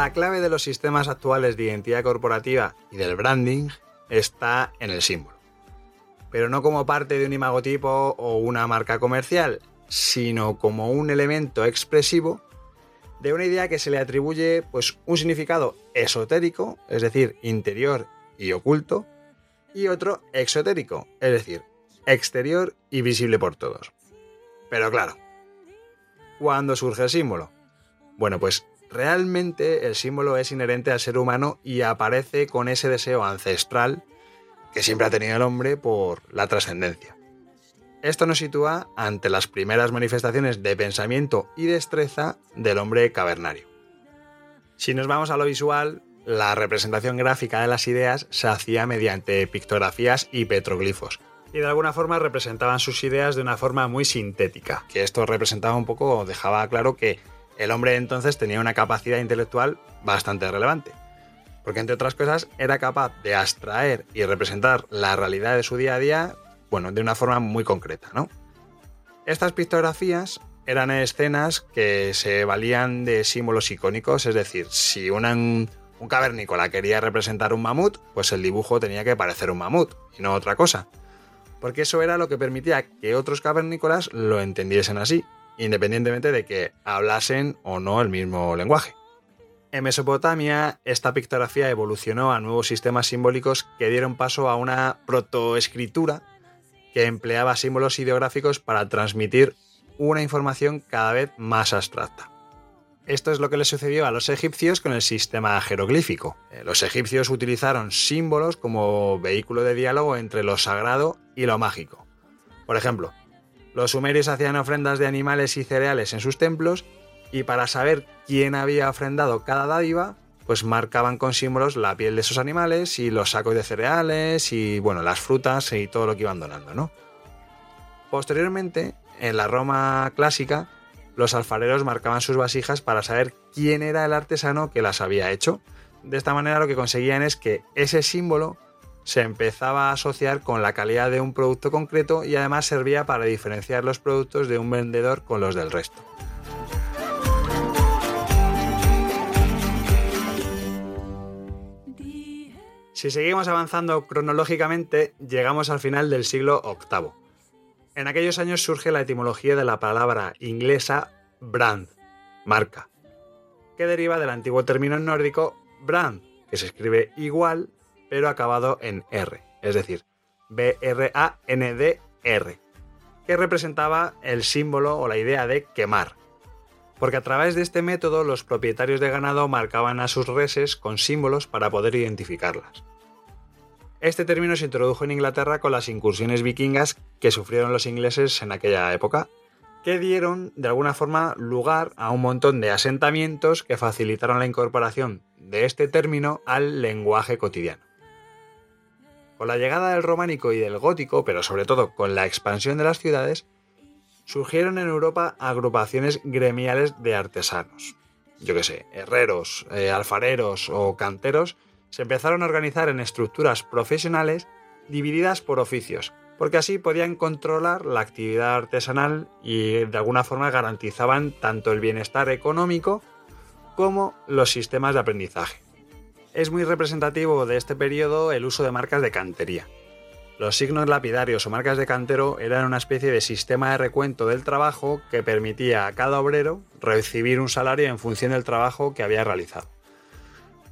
La clave de los sistemas actuales de identidad corporativa y del branding está en el símbolo. Pero no como parte de un imagotipo o una marca comercial, sino como un elemento expresivo de una idea que se le atribuye pues, un significado esotérico, es decir, interior y oculto, y otro exotérico, es decir, exterior y visible por todos. Pero claro, ¿cuándo surge el símbolo? Bueno, pues Realmente el símbolo es inherente al ser humano y aparece con ese deseo ancestral que siempre ha tenido el hombre por la trascendencia. Esto nos sitúa ante las primeras manifestaciones de pensamiento y destreza del hombre cavernario. Si nos vamos a lo visual, la representación gráfica de las ideas se hacía mediante pictografías y petroglifos, y de alguna forma representaban sus ideas de una forma muy sintética, que esto representaba un poco, dejaba claro que el hombre entonces tenía una capacidad intelectual bastante relevante, porque entre otras cosas era capaz de abstraer y representar la realidad de su día a día, bueno, de una forma muy concreta, ¿no? Estas pictografías eran escenas que se valían de símbolos icónicos, es decir, si un cavernícola quería representar un mamut, pues el dibujo tenía que parecer un mamut y no otra cosa. Porque eso era lo que permitía que otros cavernícolas lo entendiesen así independientemente de que hablasen o no el mismo lenguaje. En Mesopotamia, esta pictografía evolucionó a nuevos sistemas simbólicos que dieron paso a una protoescritura que empleaba símbolos ideográficos para transmitir una información cada vez más abstracta. Esto es lo que le sucedió a los egipcios con el sistema jeroglífico. Eh, los egipcios utilizaron símbolos como vehículo de diálogo entre lo sagrado y lo mágico. Por ejemplo, los sumerios hacían ofrendas de animales y cereales en sus templos y para saber quién había ofrendado cada dádiva, pues marcaban con símbolos la piel de esos animales y los sacos de cereales y bueno, las frutas y todo lo que iban donando, ¿no? Posteriormente, en la Roma clásica, los alfareros marcaban sus vasijas para saber quién era el artesano que las había hecho. De esta manera lo que conseguían es que ese símbolo se empezaba a asociar con la calidad de un producto concreto y además servía para diferenciar los productos de un vendedor con los del resto. Si seguimos avanzando cronológicamente, llegamos al final del siglo VIII. En aquellos años surge la etimología de la palabra inglesa brand, marca, que deriva del antiguo término nórdico brand, que se escribe igual pero acabado en R, es decir, B-R-A-N-D-R, que representaba el símbolo o la idea de quemar. Porque a través de este método los propietarios de ganado marcaban a sus reses con símbolos para poder identificarlas. Este término se introdujo en Inglaterra con las incursiones vikingas que sufrieron los ingleses en aquella época, que dieron de alguna forma lugar a un montón de asentamientos que facilitaron la incorporación de este término al lenguaje cotidiano. Con la llegada del románico y del gótico, pero sobre todo con la expansión de las ciudades, surgieron en Europa agrupaciones gremiales de artesanos. Yo qué sé, herreros, eh, alfareros o canteros se empezaron a organizar en estructuras profesionales divididas por oficios, porque así podían controlar la actividad artesanal y de alguna forma garantizaban tanto el bienestar económico como los sistemas de aprendizaje. Es muy representativo de este periodo el uso de marcas de cantería. Los signos lapidarios o marcas de cantero eran una especie de sistema de recuento del trabajo que permitía a cada obrero recibir un salario en función del trabajo que había realizado.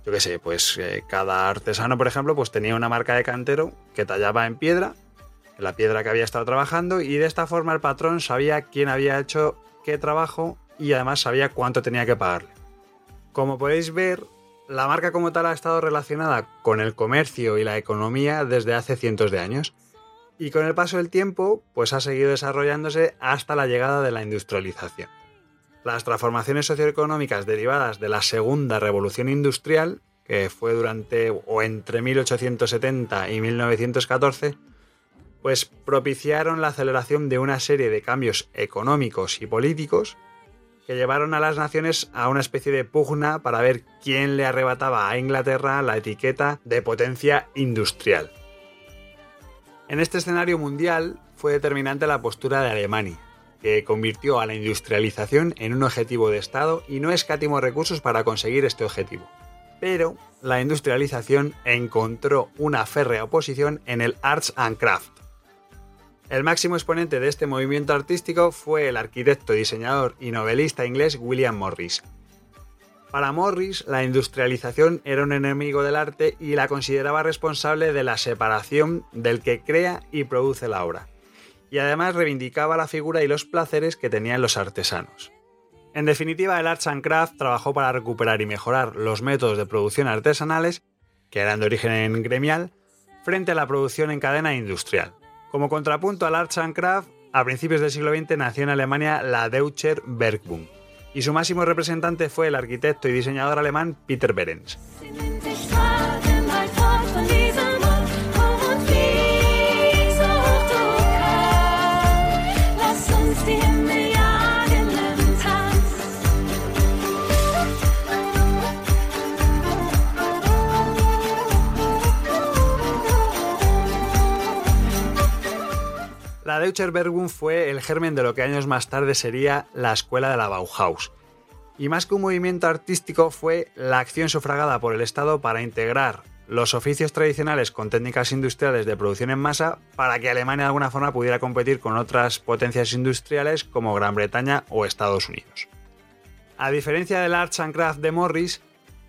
Yo qué sé, pues eh, cada artesano, por ejemplo, pues tenía una marca de cantero que tallaba en piedra, la piedra que había estado trabajando y de esta forma el patrón sabía quién había hecho qué trabajo y además sabía cuánto tenía que pagarle. Como podéis ver, la marca como tal ha estado relacionada con el comercio y la economía desde hace cientos de años y con el paso del tiempo pues ha seguido desarrollándose hasta la llegada de la industrialización. Las transformaciones socioeconómicas derivadas de la segunda revolución industrial, que fue durante o entre 1870 y 1914, pues propiciaron la aceleración de una serie de cambios económicos y políticos que llevaron a las naciones a una especie de pugna para ver quién le arrebataba a Inglaterra la etiqueta de potencia industrial. En este escenario mundial fue determinante la postura de Alemania, que convirtió a la industrialización en un objetivo de Estado y no escatimó recursos para conseguir este objetivo. Pero la industrialización encontró una férrea oposición en el Arts and Craft, el máximo exponente de este movimiento artístico fue el arquitecto, diseñador y novelista inglés William Morris. Para Morris, la industrialización era un enemigo del arte y la consideraba responsable de la separación del que crea y produce la obra. Y además reivindicaba la figura y los placeres que tenían los artesanos. En definitiva, el Arts and Craft trabajó para recuperar y mejorar los métodos de producción artesanales, que eran de origen gremial, frente a la producción en cadena industrial. Como contrapunto al Arts and Craft, a principios del siglo XX nació en Alemania la Deutscher Werkbund, y su máximo representante fue el arquitecto y diseñador alemán Peter Behrens. La Deutscher Werkbund fue el germen de lo que años más tarde sería la escuela de la Bauhaus. Y más que un movimiento artístico fue la acción sufragada por el Estado para integrar los oficios tradicionales con técnicas industriales de producción en masa para que Alemania de alguna forma pudiera competir con otras potencias industriales como Gran Bretaña o Estados Unidos. A diferencia del Arts and Craft de Morris,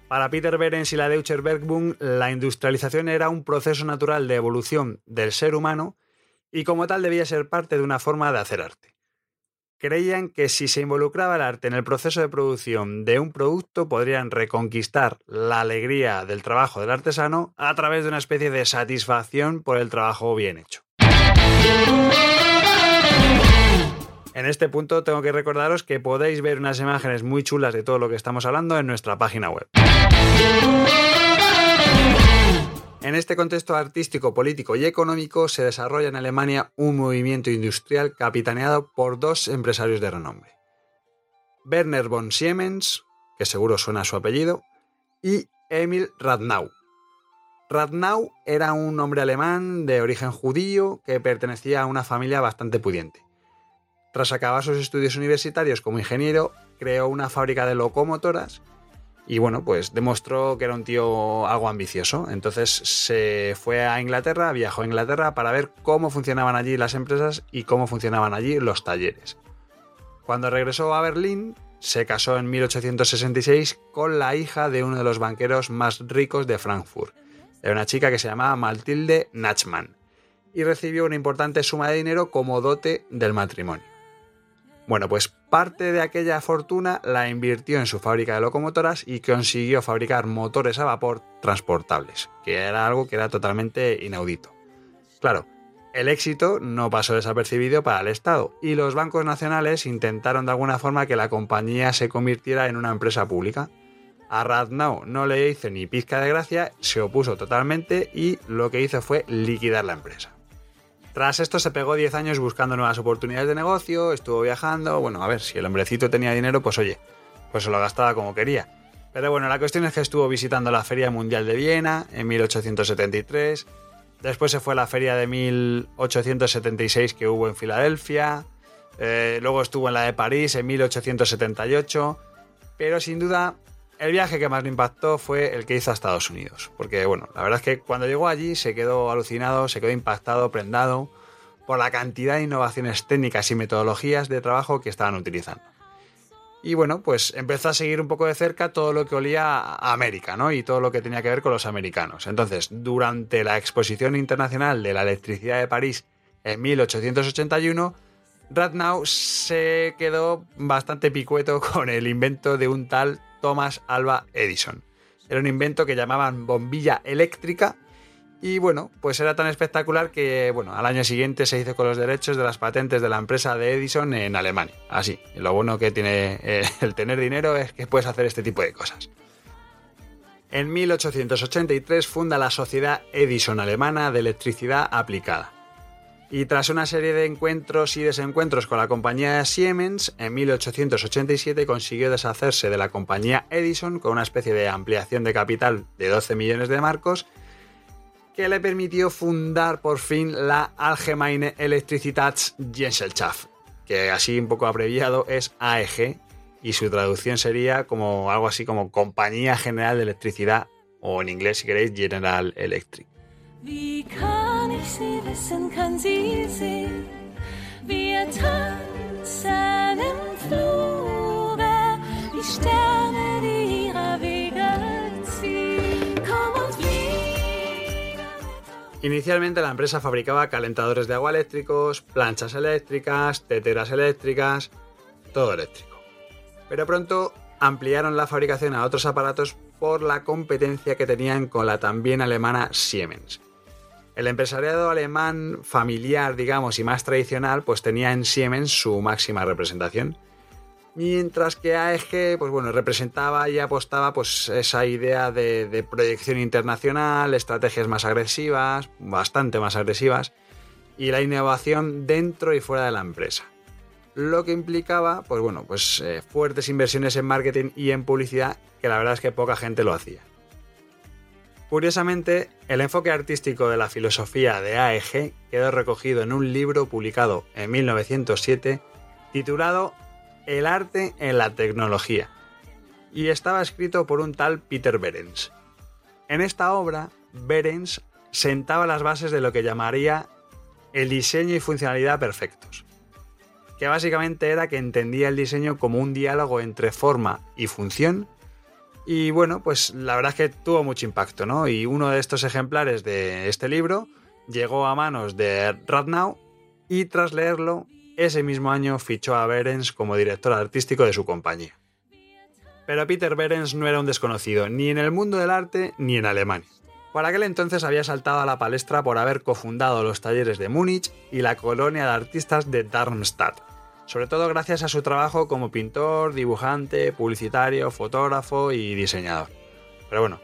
para Peter Behrens y la Deutscher Werkbund, la industrialización era un proceso natural de evolución del ser humano y como tal debía ser parte de una forma de hacer arte. Creían que si se involucraba el arte en el proceso de producción de un producto podrían reconquistar la alegría del trabajo del artesano a través de una especie de satisfacción por el trabajo bien hecho. En este punto tengo que recordaros que podéis ver unas imágenes muy chulas de todo lo que estamos hablando en nuestra página web. En este contexto artístico, político y económico se desarrolla en Alemania un movimiento industrial capitaneado por dos empresarios de renombre. Werner von Siemens, que seguro suena a su apellido, y Emil Radnau. Radnau era un hombre alemán de origen judío que pertenecía a una familia bastante pudiente. Tras acabar sus estudios universitarios como ingeniero, creó una fábrica de locomotoras y bueno, pues demostró que era un tío algo ambicioso. Entonces se fue a Inglaterra, viajó a Inglaterra para ver cómo funcionaban allí las empresas y cómo funcionaban allí los talleres. Cuando regresó a Berlín, se casó en 1866 con la hija de uno de los banqueros más ricos de Frankfurt. Era una chica que se llamaba Matilde Nachmann y recibió una importante suma de dinero como dote del matrimonio. Bueno, pues parte de aquella fortuna la invirtió en su fábrica de locomotoras y consiguió fabricar motores a vapor transportables, que era algo que era totalmente inaudito. Claro, el éxito no pasó desapercibido para el Estado y los bancos nacionales intentaron de alguna forma que la compañía se convirtiera en una empresa pública. A Radnau no le hizo ni pizca de gracia, se opuso totalmente y lo que hizo fue liquidar la empresa. Tras esto se pegó 10 años buscando nuevas oportunidades de negocio, estuvo viajando, bueno, a ver, si el hombrecito tenía dinero, pues oye, pues se lo gastaba como quería. Pero bueno, la cuestión es que estuvo visitando la Feria Mundial de Viena en 1873, después se fue a la Feria de 1876 que hubo en Filadelfia, eh, luego estuvo en la de París en 1878, pero sin duda el viaje que más le impactó fue el que hizo a Estados Unidos, porque bueno, la verdad es que cuando llegó allí se quedó alucinado, se quedó impactado, prendado por la cantidad de innovaciones técnicas y metodologías de trabajo que estaban utilizando. Y bueno, pues empezó a seguir un poco de cerca todo lo que olía a América, ¿no? Y todo lo que tenía que ver con los americanos. Entonces, durante la exposición internacional de la electricidad de París en 1881, Radnau se quedó bastante picueto con el invento de un tal Thomas Alva Edison. Era un invento que llamaban bombilla eléctrica y bueno, pues era tan espectacular que bueno, al año siguiente se hizo con los derechos de las patentes de la empresa de Edison en Alemania. Así, lo bueno que tiene eh, el tener dinero es que puedes hacer este tipo de cosas. En 1883 funda la Sociedad Edison Alemana de Electricidad Aplicada. Y tras una serie de encuentros y desencuentros con la compañía Siemens, en 1887 consiguió deshacerse de la compañía Edison con una especie de ampliación de capital de 12 millones de marcos que le permitió fundar por fin la Allgemeine Elektrizitätsgesellschaft, que así un poco abreviado es AEG, y su traducción sería como algo así como Compañía General de Electricidad, o en inglés si queréis General Electric. Inicialmente la empresa fabricaba calentadores de agua eléctricos, planchas eléctricas, teteras eléctricas, todo eléctrico. Pero pronto ampliaron la fabricación a otros aparatos por la competencia que tenían con la también alemana Siemens. El empresariado alemán familiar, digamos, y más tradicional, pues tenía en Siemens su máxima representación. Mientras que AEG, pues bueno, representaba y apostaba pues esa idea de, proyección internacional, estrategias más agresivas, bastante más agresivas, y la innovación dentro y fuera de la empresa lo que implicaba, pues bueno, pues eh, fuertes inversiones en marketing y en publicidad, que la verdad es que poca gente lo hacía. Curiosamente, el enfoque artístico de la filosofía de AEG quedó recogido en un libro publicado en 1907 titulado El arte en la tecnología, y estaba escrito por un tal Peter Behrens. En esta obra, Behrens sentaba las bases de lo que llamaría el diseño y funcionalidad perfectos que básicamente era que entendía el diseño como un diálogo entre forma y función. Y bueno, pues la verdad es que tuvo mucho impacto, ¿no? Y uno de estos ejemplares de este libro llegó a manos de Radnau y tras leerlo, ese mismo año fichó a Behrens como director artístico de su compañía. Pero Peter Behrens no era un desconocido, ni en el mundo del arte ni en Alemania. Por aquel entonces había saltado a la palestra por haber cofundado los talleres de Múnich y la colonia de artistas de Darmstadt, sobre todo gracias a su trabajo como pintor, dibujante, publicitario, fotógrafo y diseñador. Pero bueno,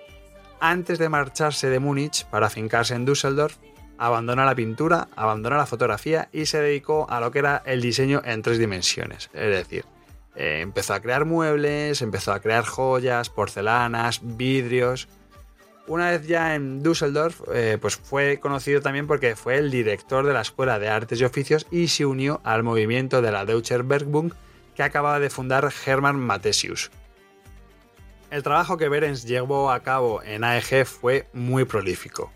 antes de marcharse de Múnich para fincarse en Düsseldorf, abandonó la pintura, abandonó la fotografía y se dedicó a lo que era el diseño en tres dimensiones. Es decir, eh, empezó a crear muebles, empezó a crear joyas, porcelanas, vidrios, una vez ya en Düsseldorf, eh, pues fue conocido también porque fue el director de la Escuela de Artes y Oficios y se unió al movimiento de la Deutscher Werkbund que acababa de fundar Hermann Mathesius. El trabajo que Behrens llevó a cabo en AEG fue muy prolífico.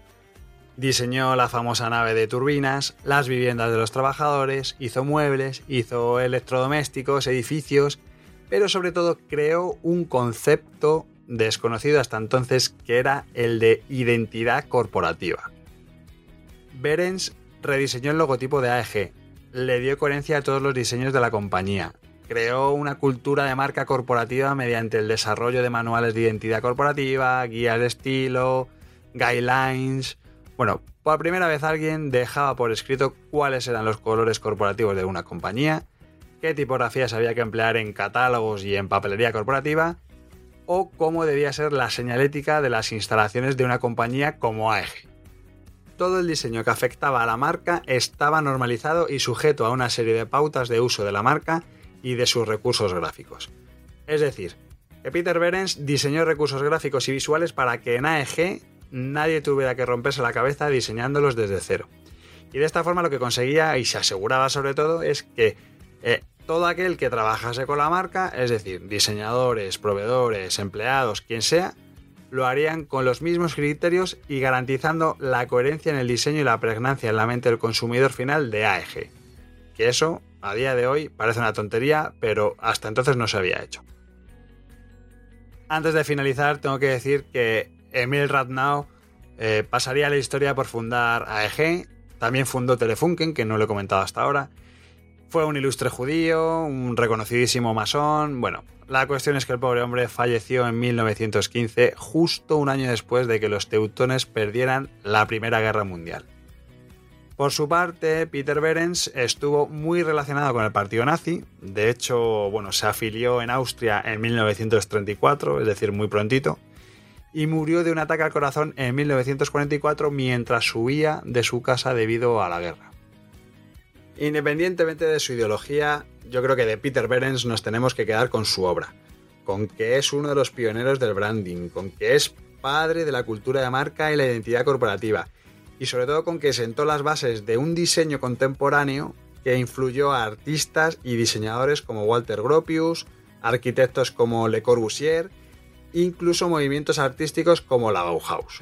Diseñó la famosa nave de turbinas, las viviendas de los trabajadores, hizo muebles, hizo electrodomésticos, edificios, pero sobre todo creó un concepto desconocido hasta entonces que era el de identidad corporativa. Berens rediseñó el logotipo de AEG, le dio coherencia a todos los diseños de la compañía, creó una cultura de marca corporativa mediante el desarrollo de manuales de identidad corporativa, guías de estilo, guidelines. Bueno, por primera vez alguien dejaba por escrito cuáles eran los colores corporativos de una compañía, qué tipografías había que emplear en catálogos y en papelería corporativa, o cómo debía ser la señalética de las instalaciones de una compañía como AEG. Todo el diseño que afectaba a la marca estaba normalizado y sujeto a una serie de pautas de uso de la marca y de sus recursos gráficos. Es decir, que Peter Behrens diseñó recursos gráficos y visuales para que en AEG nadie tuviera que romperse la cabeza diseñándolos desde cero. Y de esta forma lo que conseguía y se aseguraba sobre todo es que eh, todo aquel que trabajase con la marca, es decir, diseñadores, proveedores, empleados, quien sea, lo harían con los mismos criterios y garantizando la coherencia en el diseño y la pregnancia en la mente del consumidor final de AEG. Que eso, a día de hoy, parece una tontería, pero hasta entonces no se había hecho. Antes de finalizar, tengo que decir que Emil Radnau eh, pasaría a la historia por fundar AEG, También fundó Telefunken, que no lo he comentado hasta ahora. Fue un ilustre judío, un reconocidísimo masón. Bueno, la cuestión es que el pobre hombre falleció en 1915, justo un año después de que los teutones perdieran la Primera Guerra Mundial. Por su parte, Peter Behrens estuvo muy relacionado con el partido nazi. De hecho, bueno, se afilió en Austria en 1934, es decir, muy prontito, y murió de un ataque al corazón en 1944 mientras huía de su casa debido a la guerra. Independientemente de su ideología, yo creo que de Peter Behrens nos tenemos que quedar con su obra, con que es uno de los pioneros del branding, con que es padre de la cultura de marca y la identidad corporativa y sobre todo con que sentó las bases de un diseño contemporáneo que influyó a artistas y diseñadores como Walter Gropius, arquitectos como Le Corbusier, incluso movimientos artísticos como la Bauhaus.